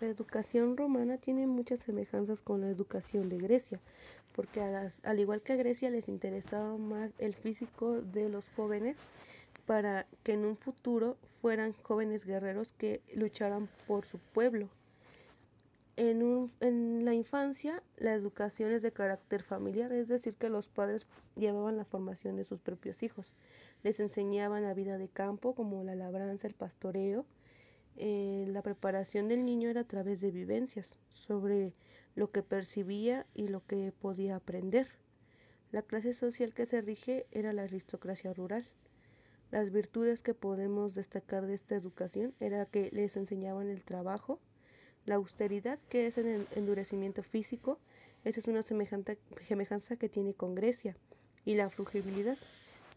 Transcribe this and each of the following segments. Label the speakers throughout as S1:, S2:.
S1: La educación romana tiene muchas semejanzas con la educación de Grecia, porque al igual que a Grecia les interesaba más el físico de los jóvenes para que en un futuro fueran jóvenes guerreros que lucharan por su pueblo. En, en, la infancia, la educación es de carácter familiar, es decir, que los padres llevaban la formación de sus propios hijos. Les enseñaban la vida de campo, como la labranza, el pastoreo. Eh, la preparación del niño era a través de vivencias sobre lo que percibía y lo que podía aprender. La clase social que se rige era la aristocracia rural. Las virtudes que podemos destacar de esta educación era que les enseñaban el trabajo, la austeridad, que es el endurecimiento físico, esa es una semejanza que tiene con Grecia, y la frugibilidad,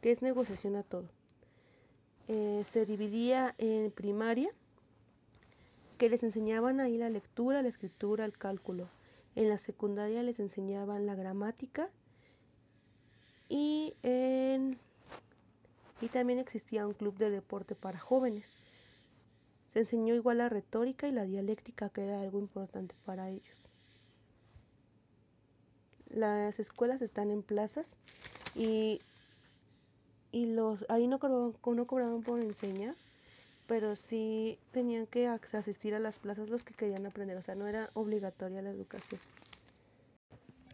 S1: que es negociación a todo. Eh, se dividía en primaria, que les enseñaban ahí la lectura, la escritura, el cálculo. En la secundaria les enseñaban la gramática y en y también existía un club de deporte para jóvenes. Se enseñó igual la retórica y la dialéctica, que era algo importante para ellos. Las escuelas están en plazas y, y los ahí no cobraban, no cobraban por enseñar, pero sí tenían que asistir a las plazas los que querían aprender, o sea, no era obligatoria la educación.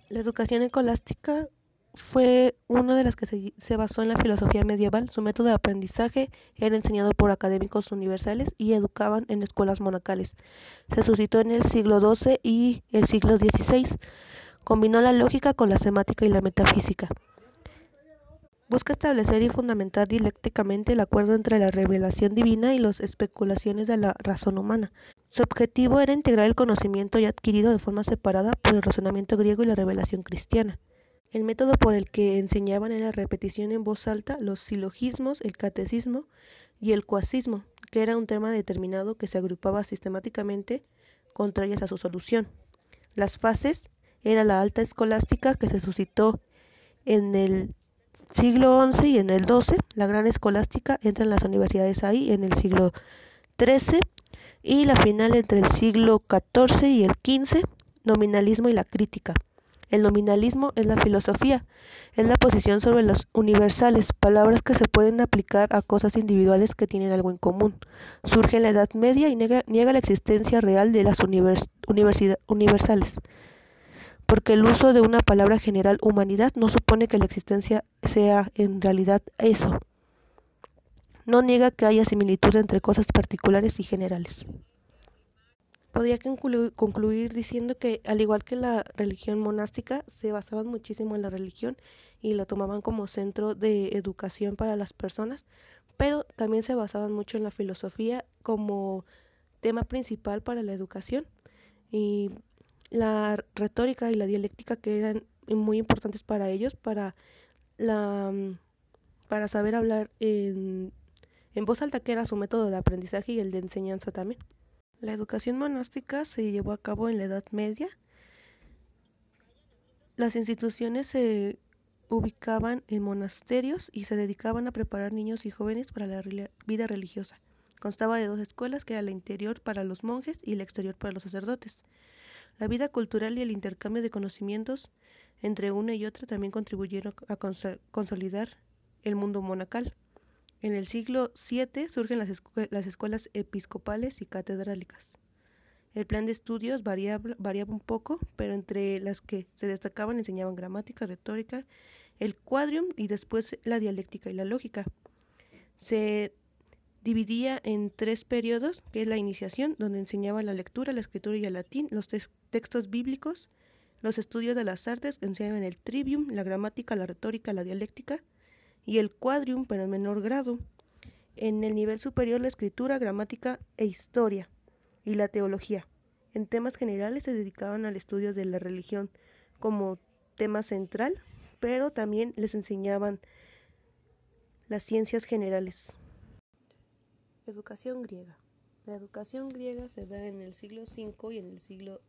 S1: La educación escolástica fue una de las que se, basó en la filosofía medieval. Su método de aprendizaje era enseñado por académicos universales y educaban en escuelas monacales. Se suscitó en el siglo XII y el siglo XVI. Combinó la lógica con la semática y la metafísica. Busca establecer y fundamentar dialécticamente el acuerdo entre la revelación divina y las especulaciones de la razón humana. Su objetivo era integrar el conocimiento ya adquirido de forma separada por el razonamiento griego y la revelación cristiana. El método por el que enseñaban era la repetición en voz alta, los silogismos, el catecismo y el cuasismo, que era un tema determinado que se agrupaba sistemáticamente contrarias a su solución. Las fases era la alta escolástica que se suscitó en el siglo XI y en el XII, la gran escolástica entra en las universidades ahí en el siglo XIII y la final entre el siglo XIV y el XV, nominalismo y la crítica. El nominalismo es la filosofía, es la posición sobre los universales, palabras que se pueden aplicar a cosas individuales que tienen algo en común. Surge en la Edad Media y niega, la existencia real de las universales, porque el uso de una palabra general humanidad no supone que la existencia sea en realidad eso. No niega que haya similitud entre cosas particulares y generales. Podría concluir diciendo que al igual que la religión monástica, se basaban muchísimo en la religión y la tomaban como centro de educación para las personas, pero también se basaban mucho en la filosofía como tema principal para la educación y la retórica y la dialéctica que eran muy importantes para ellos para la para saber hablar en, en voz alta que era su método de aprendizaje y el de enseñanza también. La educación monástica se llevó a cabo en la Edad Media. Las instituciones se ubicaban en monasterios y se dedicaban a preparar niños y jóvenes para la vida religiosa. Constaba de dos escuelas, que era la interior para los monjes y la exterior para los sacerdotes. La vida cultural y el intercambio de conocimientos entre una y otra también contribuyeron a consolidar el mundo monacal. En el siglo VII surgen las, escuelas episcopales y catedrálicas. El plan de estudios variaba, variaba, un poco, pero entre las que se destacaban enseñaban gramática, retórica, el quadrium y después la dialéctica y la lógica. Se dividía en tres periodos, que es la iniciación, donde enseñaba la lectura, la escritura y el latín, los textos bíblicos, los estudios de las artes, enseñaban el trivium, la gramática, la retórica, la dialéctica, y el quadrium, pero en menor grado. En el nivel superior la escritura, gramática e historia y la teología. En temas generales se dedicaban al estudio de la religión como tema central, pero también les enseñaban las ciencias generales. Educación griega. La educación griega se da en el siglo V y en el siglo